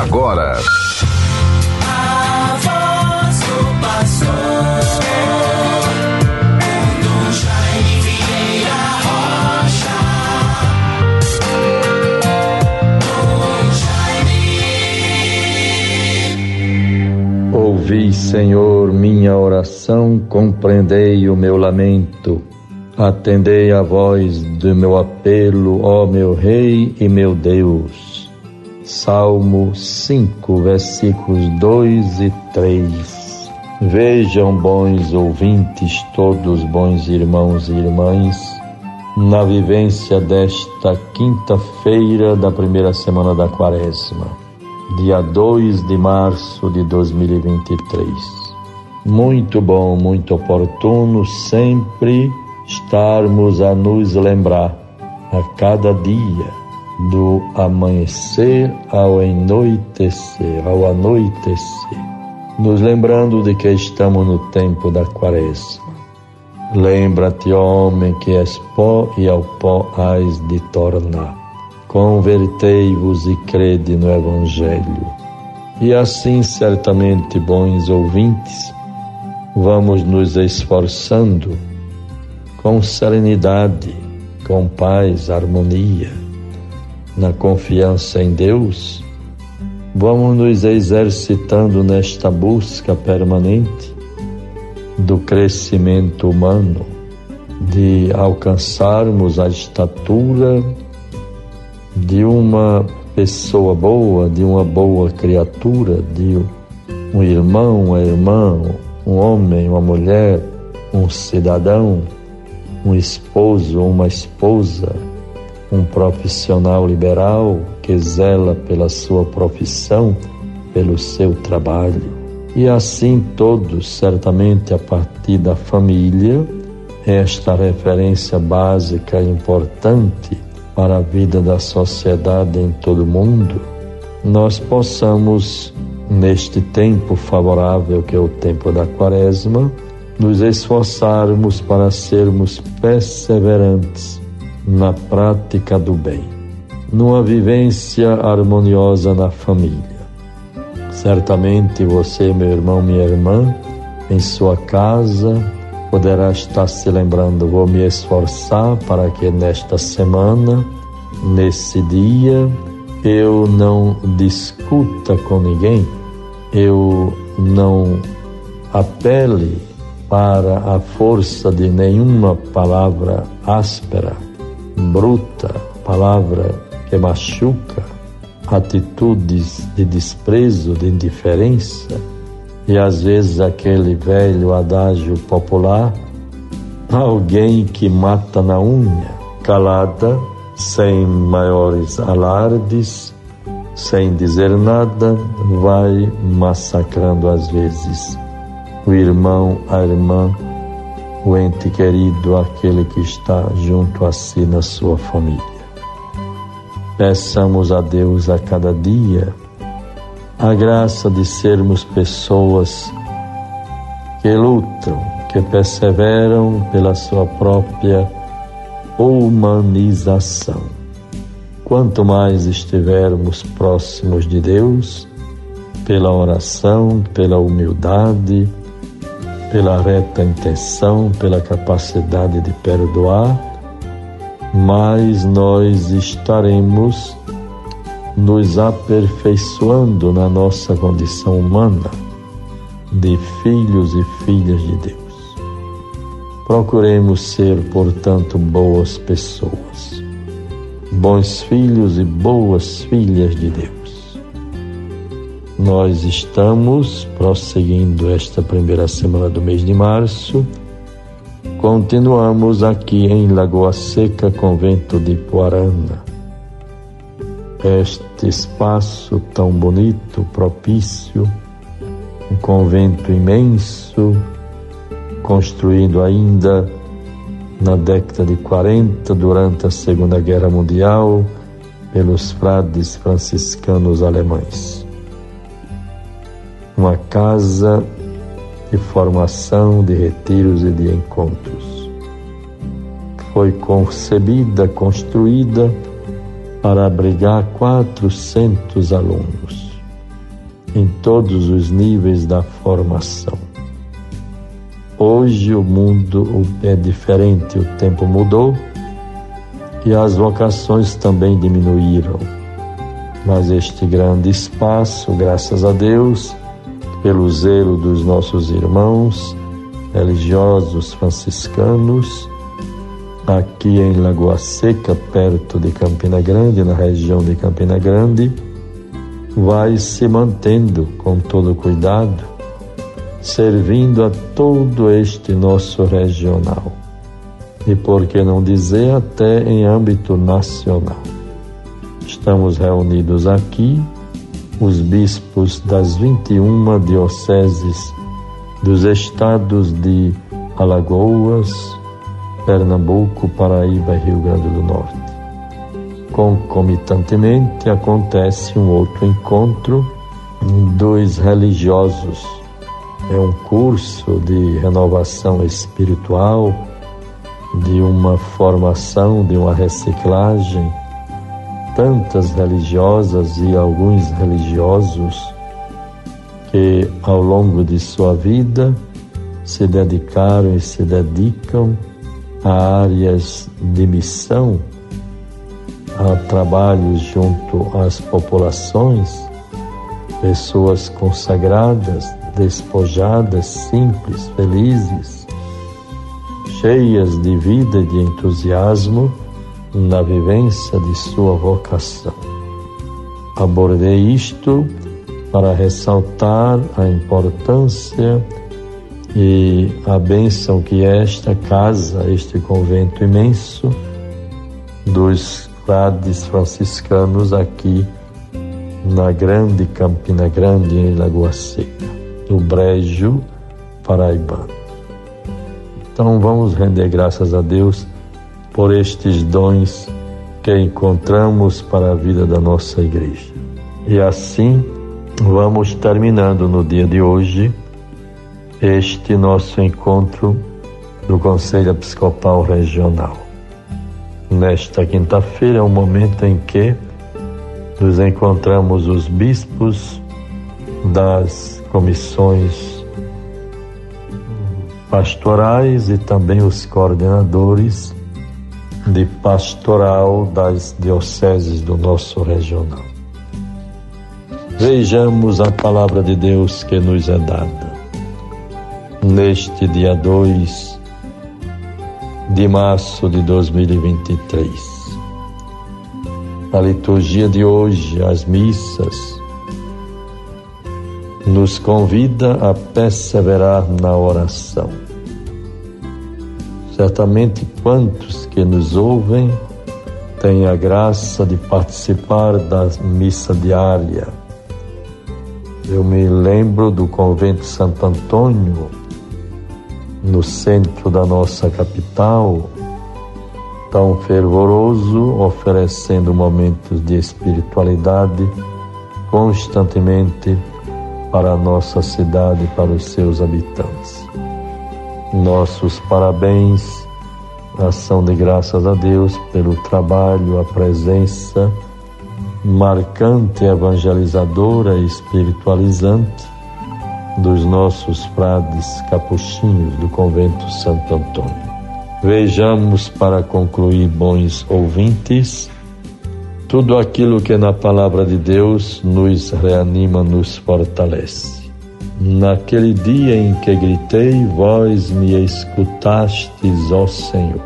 agora. Ouvi, Senhor, minha oração, compreendei o meu lamento. Atendei a voz do meu apelo, ó meu Rei e meu Deus. Salmo 5, versículos 2 e 3. Vejam, bons ouvintes, todos bons irmãos e irmãs, na vivência desta quinta-feira da primeira semana da quaresma, dia 2 de março de 2023. Muito bom, muito oportuno sempre estarmos a nos lembrar a cada dia do amanhecer ao anoitecer, ao anoitecer, nos lembrando de que estamos no tempo da quaresma. Lembra-te, homem, que és pó e ao pó hás de tornar. Convertei-vos e crede no Evangelho. E assim, certamente, bons ouvintes, vamos nos esforçando com serenidade, com paz, harmonia, na confiança em Deus, vamos nos exercitando nesta busca permanente do crescimento humano, de alcançarmos a estatura de uma pessoa boa, de uma boa criatura, de um irmão, uma irmã, um homem, uma mulher, um cidadão um esposo uma esposa, um profissional liberal que zela pela sua profissão, pelo seu trabalho. E assim todos, certamente a partir da família, esta referência básica e importante para a vida da sociedade em todo o mundo, nós possamos, neste tempo favorável que é o tempo da quaresma, nos esforçarmos para sermos perseverantes na prática do bem, numa vivência harmoniosa na família. Certamente você, meu irmão, minha irmã, em sua casa, poderá estar se lembrando: vou me esforçar para que nesta semana, nesse dia, eu não discuta com ninguém, eu não apele para a força de nenhuma palavra áspera, bruta, palavra que machuca, atitudes de desprezo, de indiferença e às vezes aquele velho adágio popular, alguém que mata na unha, calada, sem maiores alardes, sem dizer nada, vai massacrando às vezes o irmão, a irmã, o ente querido, aquele que está junto a si na sua família. Peçamos a Deus a cada dia a graça de sermos pessoas que lutam, que perseveram pela sua própria humanização. Quanto mais estivermos próximos de Deus, pela oração, pela humildade, pela reta intenção, pela capacidade de perdoar, mais nós estaremos nos aperfeiçoando na nossa condição humana de filhos e filhas de Deus. Procuremos ser, portanto, boas pessoas, bons filhos e boas filhas de Deus nós estamos prosseguindo esta primeira semana do mês de março. Continuamos aqui em Lagoa Seca, convento de Poarana. Este espaço tão bonito, propício, um convento imenso, construído ainda na década de 40, durante a Segunda Guerra Mundial, pelos frades franciscanos alemães uma casa de formação, de retiros e de encontros. Foi concebida, construída para abrigar 400 alunos. em todos os níveis da formação. Hoje o mundo é diferente, o tempo mudou e as vocações também diminuíram. Mas este grande espaço, graças a Deus, pelo zelo dos nossos irmãos religiosos franciscanos, aqui em Lagoa Seca, perto de Campina Grande, na região de Campina Grande, vai se mantendo com todo cuidado, servindo a todo este nosso regional. E por que não dizer até em âmbito nacional. Estamos reunidos aqui, os bispos das 21 dioceses dos estados de Alagoas, Pernambuco, Paraíba e Rio Grande do Norte. Concomitantemente acontece um outro encontro dos religiosos. É um curso de renovação espiritual, de uma formação, de uma reciclagem. Tantas religiosas e alguns religiosos que ao longo de sua vida se dedicaram e se dedicam a áreas de missão, a trabalhos junto às populações, pessoas consagradas, despojadas, simples, felizes, cheias de vida e de entusiasmo na vivência de sua vocação. Abordei isto para ressaltar a importância e a bênção que esta casa, este convento imenso dos frades franciscanos aqui na grande Campina Grande, em Lagoa Seca, no Brejo Paraibano. Então vamos render graças a Deus por estes dons que encontramos para a vida da nossa igreja. E assim vamos terminando no dia de hoje este nosso encontro do Conselho Episcopal Regional. Nesta quinta-feira é o momento em que nos encontramos os bispos das comissões pastorais e também os coordenadores de pastoral das dioceses do nosso regional. Vejamos a palavra de Deus que nos é dada neste dia 2 de março de 2023. A liturgia de hoje, as missas, nos convida a perseverar na oração. Certamente, quantos que nos ouvem têm a graça de participar da missa diária. Eu me lembro do convento Santo Antônio, no centro da nossa capital, tão fervoroso, oferecendo momentos de espiritualidade constantemente para a nossa cidade e para os seus habitantes. Nossos parabéns, ação de graças a Deus pelo trabalho, a presença marcante, evangelizadora e espiritualizante dos nossos frades capuchinhos do convento Santo Antônio. Vejamos para concluir, bons ouvintes, tudo aquilo que na palavra de Deus nos reanima, nos fortalece. Naquele dia em que gritei, vós me escutastes, ó Senhor.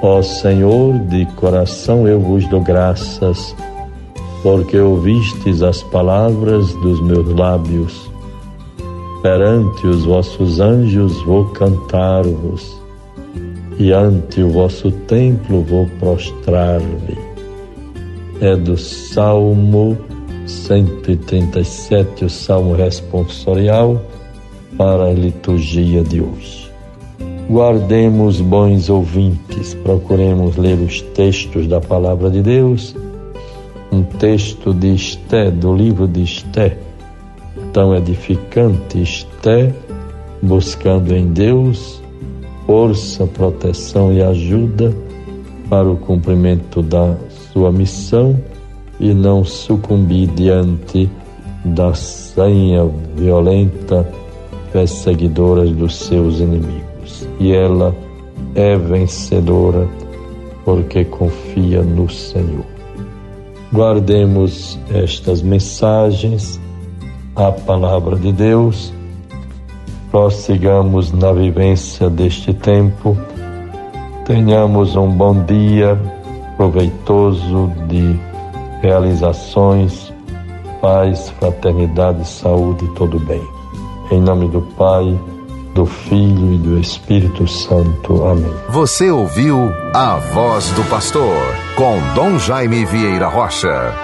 Ó Senhor, de coração eu vos dou graças, porque ouvistes as palavras dos meus lábios perante os vossos anjos vou cantar-vos, e ante o vosso templo vou prostrar-me. É do Salmo 137, o Salmo responsorial para a liturgia de hoje. Guardemos, bons ouvintes, procuremos ler os textos da palavra de Deus. Um texto de Esté, do livro de Esté, tão edificante esté, buscando em Deus força, proteção e ajuda para o cumprimento da sua missão e não sucumbir diante da senha violenta perseguidora dos seus inimigos. E ela é vencedora porque confia no Senhor. Guardemos estas mensagens, a palavra de Deus, prossigamos na vivência deste tempo, tenhamos um bom dia proveitoso de realizações, paz, fraternidade, saúde e todo bem. Em nome do Pai, do Filho e do Espírito Santo. Amém. Você ouviu a voz do pastor com Dom Jaime Vieira Rocha.